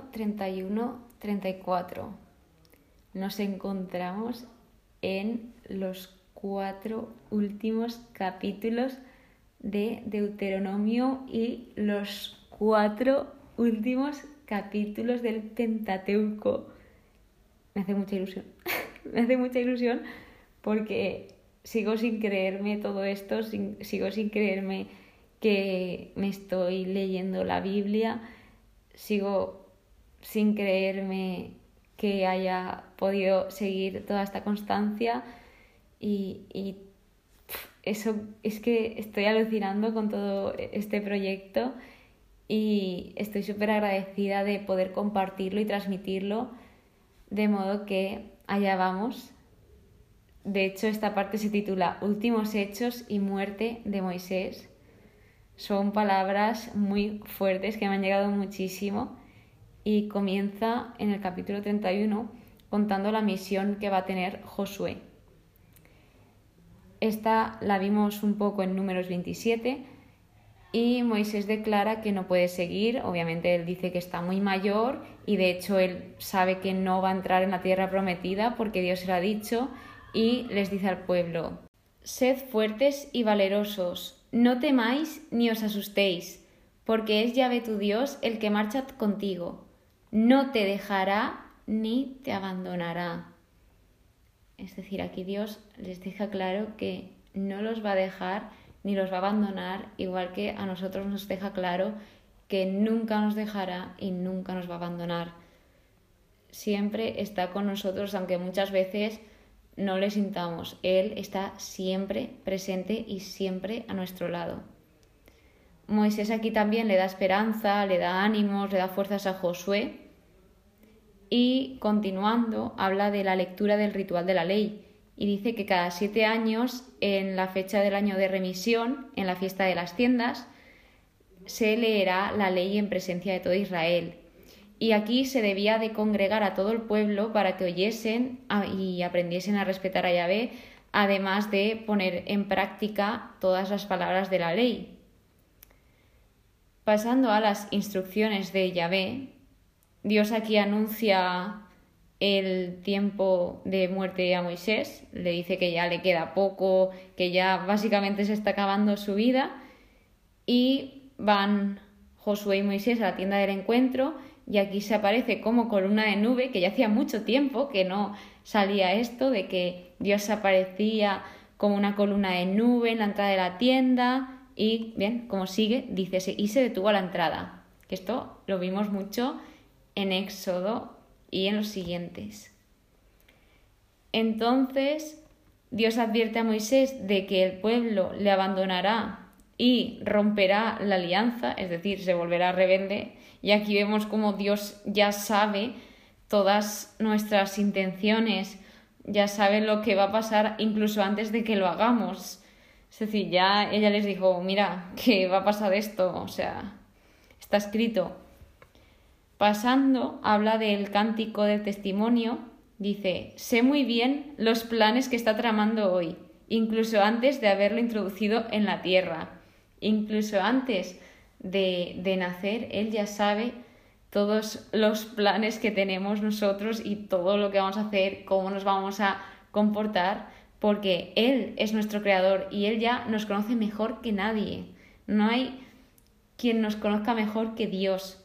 capítulo 31-34. Nos encontramos en los cuatro últimos capítulos de Deuteronomio y los cuatro últimos capítulos del Pentateuco. Me hace mucha ilusión. Me hace mucha ilusión porque sigo sin creerme todo esto, sigo sin creerme que me estoy leyendo la Biblia, sigo sin creerme que haya podido seguir toda esta constancia y, y eso es que estoy alucinando con todo este proyecto y estoy súper agradecida de poder compartirlo y transmitirlo de modo que allá vamos. De hecho, esta parte se titula Últimos hechos y muerte de Moisés. Son palabras muy fuertes que me han llegado muchísimo y comienza en el capítulo 31 contando la misión que va a tener Josué. Esta la vimos un poco en números 27 y Moisés declara que no puede seguir, obviamente él dice que está muy mayor y de hecho él sabe que no va a entrar en la tierra prometida porque Dios se lo ha dicho y les dice al pueblo, Sed fuertes y valerosos, no temáis ni os asustéis, porque es Yahvé tu Dios el que marcha contigo. No te dejará ni te abandonará. Es decir, aquí Dios les deja claro que no los va a dejar ni los va a abandonar, igual que a nosotros nos deja claro que nunca nos dejará y nunca nos va a abandonar. Siempre está con nosotros, aunque muchas veces no le sintamos. Él está siempre presente y siempre a nuestro lado. Moisés aquí también le da esperanza, le da ánimos, le da fuerzas a Josué. Y continuando habla de la lectura del ritual de la ley. Y dice que cada siete años, en la fecha del año de remisión, en la fiesta de las tiendas, se leerá la ley en presencia de todo Israel. Y aquí se debía de congregar a todo el pueblo para que oyesen y aprendiesen a respetar a Yahvé, además de poner en práctica todas las palabras de la ley. Pasando a las instrucciones de Yahvé, Dios aquí anuncia el tiempo de muerte a Moisés, le dice que ya le queda poco, que ya básicamente se está acabando su vida. Y van Josué y Moisés a la tienda del encuentro y aquí se aparece como columna de nube, que ya hacía mucho tiempo que no salía esto, de que Dios aparecía como una columna de nube en la entrada de la tienda y, bien, como sigue, dice, y se detuvo a la entrada, esto lo vimos mucho en Éxodo y en los siguientes. Entonces, Dios advierte a Moisés de que el pueblo le abandonará y romperá la alianza, es decir, se volverá rebelde, y aquí vemos cómo Dios ya sabe todas nuestras intenciones, ya sabe lo que va a pasar incluso antes de que lo hagamos. Es decir, ya ella les dijo, mira, que va a pasar esto, o sea, está escrito. Pasando, habla del cántico del testimonio, dice, sé muy bien los planes que está tramando hoy, incluso antes de haberlo introducido en la tierra, incluso antes de, nacer, Él ya sabe todos los planes que tenemos nosotros y todo lo que vamos a hacer, cómo nos vamos a comportar, porque Él es nuestro creador y Él ya nos conoce mejor que nadie. No hay quien nos conozca mejor que Dios.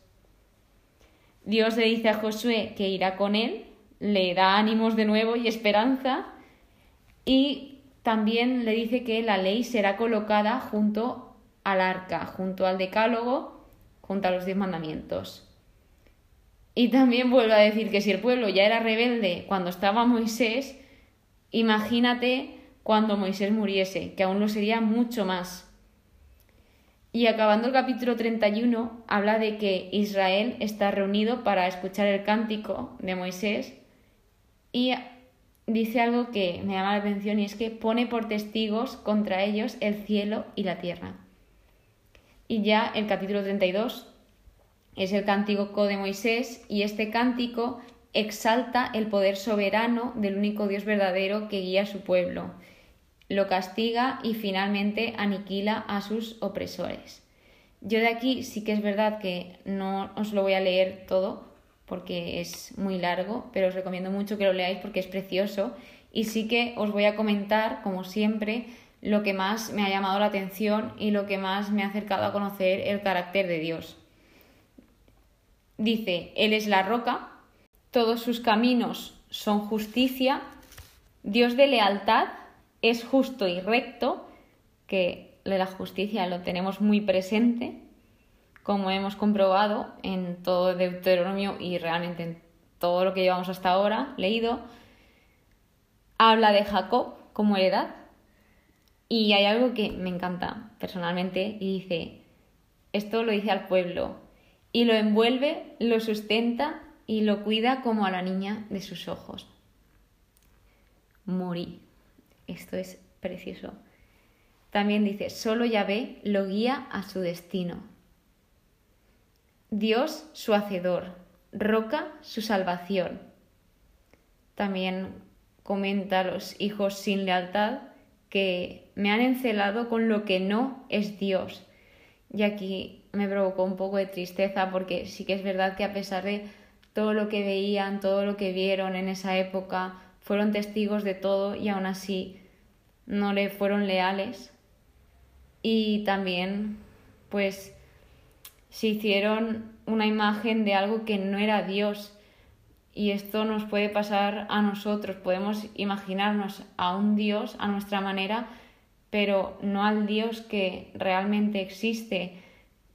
Dios le dice a Josué que irá con Él, le da ánimos de nuevo y esperanza y también le dice que la ley será colocada junto al arca, junto al decálogo, junto a los diez mandamientos. Y también vuelvo a decir que si el pueblo ya era rebelde cuando estaba Moisés, imagínate cuando Moisés muriese, que aún lo sería mucho más. Y acabando el capítulo 31, habla de que Israel está reunido para escuchar el cántico de Moisés y dice algo que me llama la atención y es que pone por testigos contra ellos el cielo y la tierra. Y ya el capítulo 32 es el cántico de Moisés y este cántico exalta el poder soberano del único Dios verdadero que guía a su pueblo, lo castiga y finalmente aniquila a sus opresores. Yo de aquí sí que es verdad que no os lo voy a leer todo porque es muy largo, pero os recomiendo mucho que lo leáis porque es precioso. Y sí que os voy a comentar, como siempre, lo que más me ha llamado la atención y lo que más me ha acercado a conocer el carácter de Dios. Dice, Él es la roca, todos sus caminos son justicia, Dios de lealtad es justo y recto, que la justicia lo tenemos muy presente, como hemos comprobado en todo Deuteronomio y realmente en todo lo que llevamos hasta ahora leído, habla de Jacob como heredad. Y hay algo que me encanta personalmente y dice, esto lo dice al pueblo y lo envuelve, lo sustenta y lo cuida como a la niña de sus ojos. Morí. Esto es precioso. También dice, solo Yahvé lo guía a su destino. Dios su hacedor, roca su salvación. También comenta a los hijos sin lealtad que me han encelado con lo que no es Dios. Y aquí me provocó un poco de tristeza porque sí que es verdad que a pesar de todo lo que veían, todo lo que vieron en esa época, fueron testigos de todo y aún así no le fueron leales. Y también, pues, se hicieron una imagen de algo que no era Dios. Y esto nos puede pasar a nosotros. Podemos imaginarnos a un Dios a nuestra manera, pero no al Dios que realmente existe.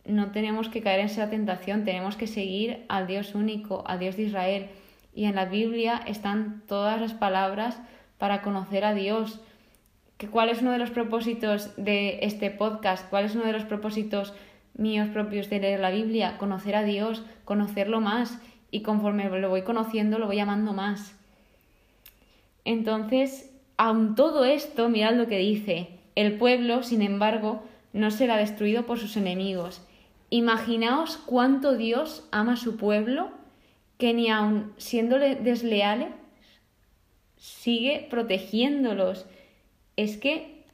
No tenemos que caer en esa tentación, tenemos que seguir al Dios único, al Dios de Israel. Y en la Biblia están todas las palabras para conocer a Dios. ¿Cuál es uno de los propósitos de este podcast? ¿Cuál es uno de los propósitos míos propios de leer la Biblia? Conocer a Dios, conocerlo más y conforme lo voy conociendo lo voy amando más. Entonces, aun todo esto, mirad lo que dice, el pueblo, sin embargo, no será destruido por sus enemigos. Imaginaos cuánto Dios ama a su pueblo, que ni aun siéndole desleales, sigue protegiéndolos es que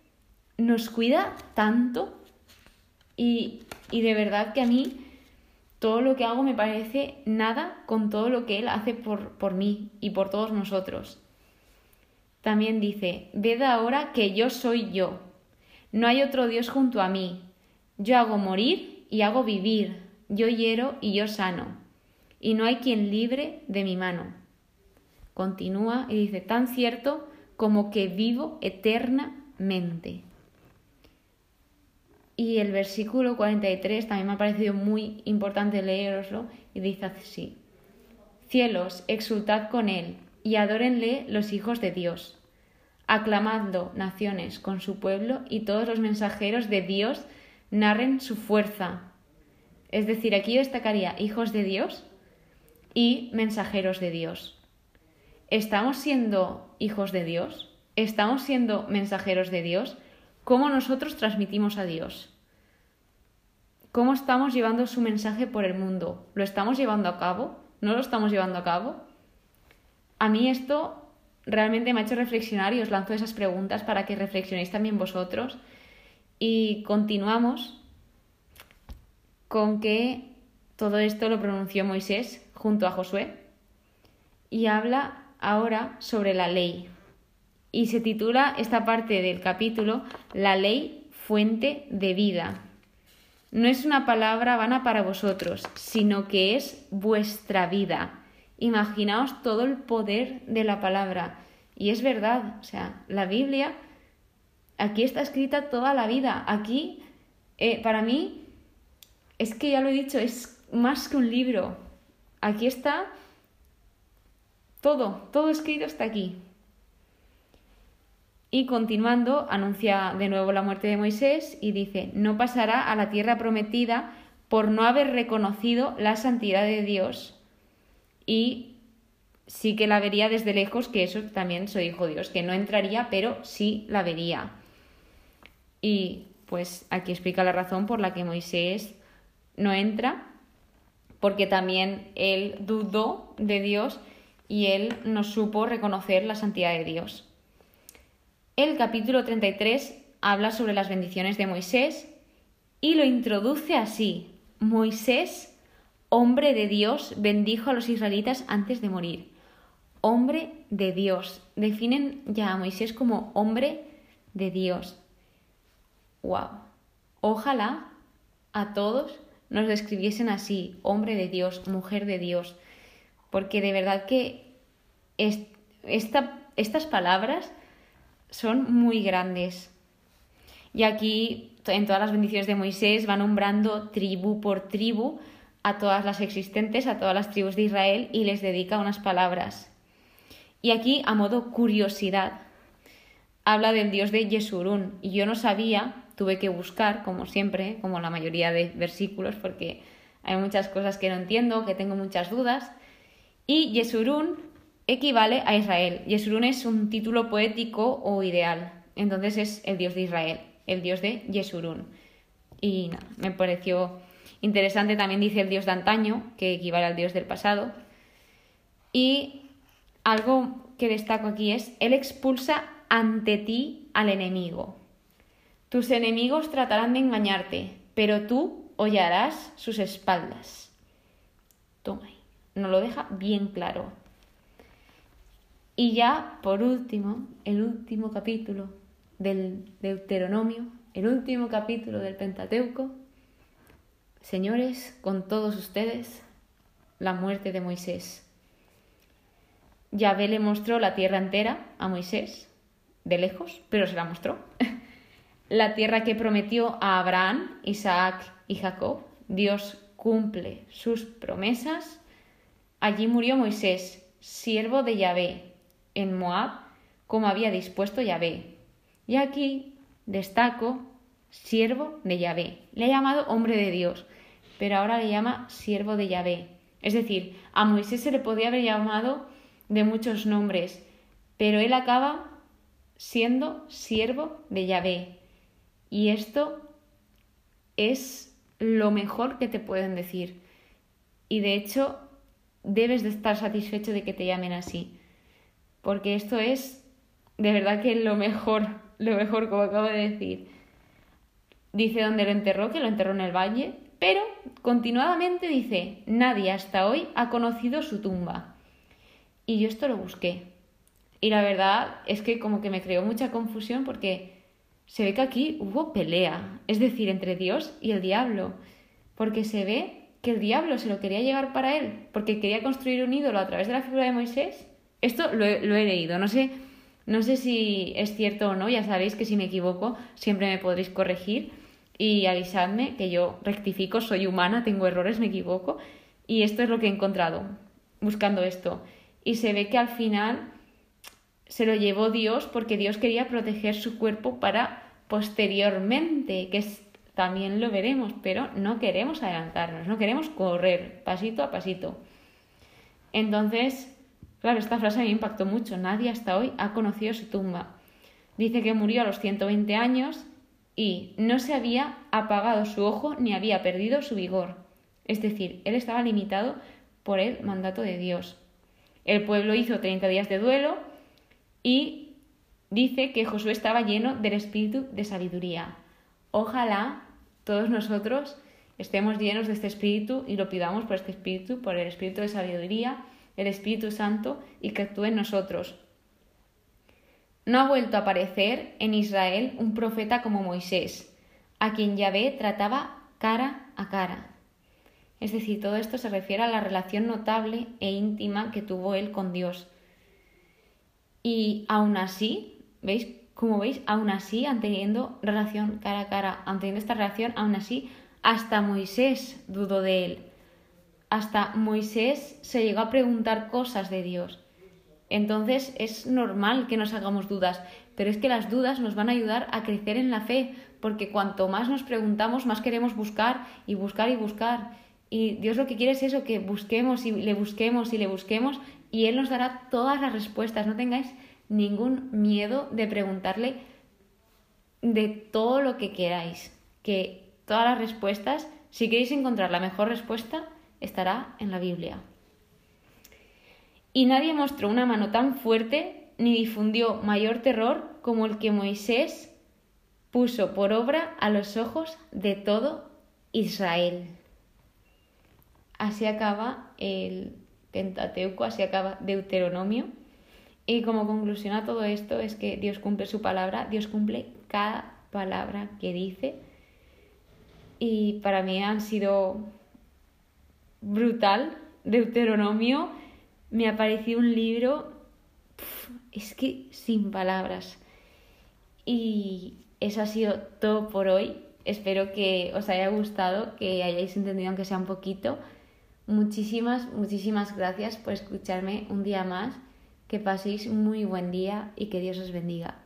nos cuida tanto y, de verdad que a mí todo lo que hago me parece nada con todo lo que Él hace por, por mí y por todos nosotros. También dice, ved ahora que yo soy yo. No hay otro Dios junto a mí. Yo hago morir y hago vivir. Yo hiero y yo sano. Y no hay quien libre de mi mano. Continúa y dice, tan cierto como que vivo eternamente. Y el versículo 43 también me ha parecido muy importante leeroslo y dice así, Cielos, exultad con él y adórenle los hijos de Dios. Aclamadlo, naciones, con su pueblo y todos los mensajeros de Dios narren su fuerza. Es decir, aquí destacaría hijos de Dios y mensajeros de Dios. ¿Estamos siendo hijos de Dios? ¿Estamos siendo mensajeros de Dios? ¿Cómo nosotros transmitimos a Dios? ¿Cómo estamos llevando su mensaje por el mundo? ¿Lo estamos llevando a cabo? ¿No lo estamos llevando a cabo? A mí esto realmente me ha hecho reflexionar y os lanzo esas preguntas para que reflexionéis también vosotros. Y continuamos con que todo esto lo pronunció Moisés junto a Josué y habla ahora sobre la ley. Y se titula esta parte del capítulo La ley fuente de vida. No es una palabra vana para vosotros, sino que es vuestra vida. Imaginaos todo el poder de la palabra. Y es verdad, o sea, la Biblia, aquí está escrita toda la vida. Aquí, eh, para mí, es que ya lo he dicho, es más que un libro. Aquí está todo, todo escrito está aquí. Y continuando, anuncia de nuevo la muerte de Moisés y dice, no pasará a la tierra prometida por no haber reconocido la santidad de Dios. Y sí que la vería desde lejos, que eso también soy hijo de Dios, que no entraría, pero sí la vería. Y pues aquí explica la razón por la que Moisés no entra, porque también él dudó de Dios y él no supo reconocer la santidad de Dios. El capítulo 33 habla sobre las bendiciones de Moisés y lo introduce así. Moisés hombre de Dios, bendijo a los israelitas antes de morir. Hombre de Dios. Definen ya a Moisés como hombre de Dios. ¡Wow! Ojalá a todos nos describiesen así, hombre de Dios, mujer de Dios, porque de verdad que estas palabras son muy grandes. Y aquí, en todas las bendiciones de Moisés, va nombrando tribu por tribu a todas las existentes, a todas las tribus de Israel, y les dedica unas palabras. Y aquí, a modo curiosidad, habla del dios de Yesurún. Y yo no sabía, tuve que buscar, como siempre, como la mayoría de versículos, porque hay muchas cosas que no entiendo, que tengo muchas dudas. Y Yesurún equivale a Israel. Yesurún es un título poético o ideal. Entonces es el dios de Israel, el dios de Yesurún. Y me pareció interesante. También dice el dios de antaño, que equivale al dios del pasado. Y algo que destaco aquí es, Él expulsa ante ti al enemigo. Tus enemigos tratarán de engañarte, pero tú hollarás sus espaldas. Toma, nos lo deja bien claro. Y ya, por último, el último capítulo del Deuteronomio, el último capítulo del Pentateuco, señores, con todos ustedes, la muerte de Moisés. Yahvé le mostró la tierra entera a Moisés, de lejos, pero se la mostró. la tierra que prometió a Abraham, Isaac y Jacob. Dios cumple sus promesas. Allí murió Moisés, siervo de Yahvé, en Moab como había dispuesto Yahvé. Y aquí destaco siervo de Yahvé. Le ha llamado hombre de Dios, pero ahora le llama siervo de Yahvé. Es decir, a Moisés se le podía haber llamado de muchos nombres, pero él acaba siendo siervo de Yahvé. Y esto es lo mejor que te pueden decir. Y de hecho, debes de estar satisfecho de que te llamen así porque esto es de verdad que lo mejor, lo mejor, como acabo de decir. Dice dónde lo enterró, que lo enterró en el valle, pero continuadamente dice, nadie hasta hoy ha conocido su tumba. Y yo esto lo busqué. Y la verdad es que como que me creó mucha confusión porque se ve que aquí hubo pelea, es decir, entre Dios y el diablo, porque se ve que el diablo se lo quería llevar para él, porque quería construir un ídolo a través de la figura de Moisés esto lo he, leído, no sé, no sé si es cierto o no, ya sabéis que si me equivoco siempre me podréis corregir y avisadme que yo rectifico, soy humana, tengo errores, me equivoco y esto es lo que he encontrado buscando esto. Y se ve que al final se lo llevó Dios porque Dios quería proteger su cuerpo para posteriormente, que también lo veremos, pero no queremos adelantarnos, no queremos correr pasito a pasito. Entonces, Claro, esta frase me impactó mucho. Nadie hasta hoy ha conocido su tumba. Dice que murió a los 120 años y no se había apagado su ojo ni había perdido su vigor. Es decir, él estaba limitado por el mandato de Dios. El pueblo hizo 30 días de duelo y dice que Josué estaba lleno del espíritu de sabiduría. Ojalá todos nosotros estemos llenos de este espíritu y lo pidamos por este espíritu, por el espíritu de sabiduría el Espíritu Santo y que actúe en nosotros. No ha vuelto a aparecer en Israel un profeta como Moisés, a quien Yahvé trataba cara a cara. Es decir, todo esto se refiere a la relación notable e íntima que tuvo él con Dios. Y aún así, ¿veis? Como veis, aún así, teniendo relación cara a cara, teniendo esta relación, aún así, hasta Moisés dudó de él hasta Moisés se llegó a preguntar cosas de Dios. Entonces es normal que nos hagamos dudas, pero es que las dudas nos van a ayudar a crecer en la fe, porque cuanto más nos preguntamos, más queremos buscar y buscar y buscar. Y Dios lo que quiere es eso, que busquemos y le busquemos y le busquemos y Él nos dará todas las respuestas. No tengáis ningún miedo de preguntarle de todo lo que queráis, que todas las respuestas, si queréis encontrar la mejor respuesta, estará en la Biblia. Y nadie mostró una mano tan fuerte ni difundió mayor terror como el que Moisés puso por obra a los ojos de todo Israel. así acaba el Pentateuco, así acaba Deuteronomio. Y como conclusión a todo esto es que Dios cumple su palabra, Dios cumple cada palabra que dice. Y para mí han sido brutal. Deuteronomio me ha parecido un libro, es que sin palabras. Y eso ha sido todo por hoy. Espero que os haya gustado, que hayáis entendido aunque sea un poquito. Muchísimas, muchísimas gracias por escucharme un día más. Que paséis muy buen día y que Dios os bendiga.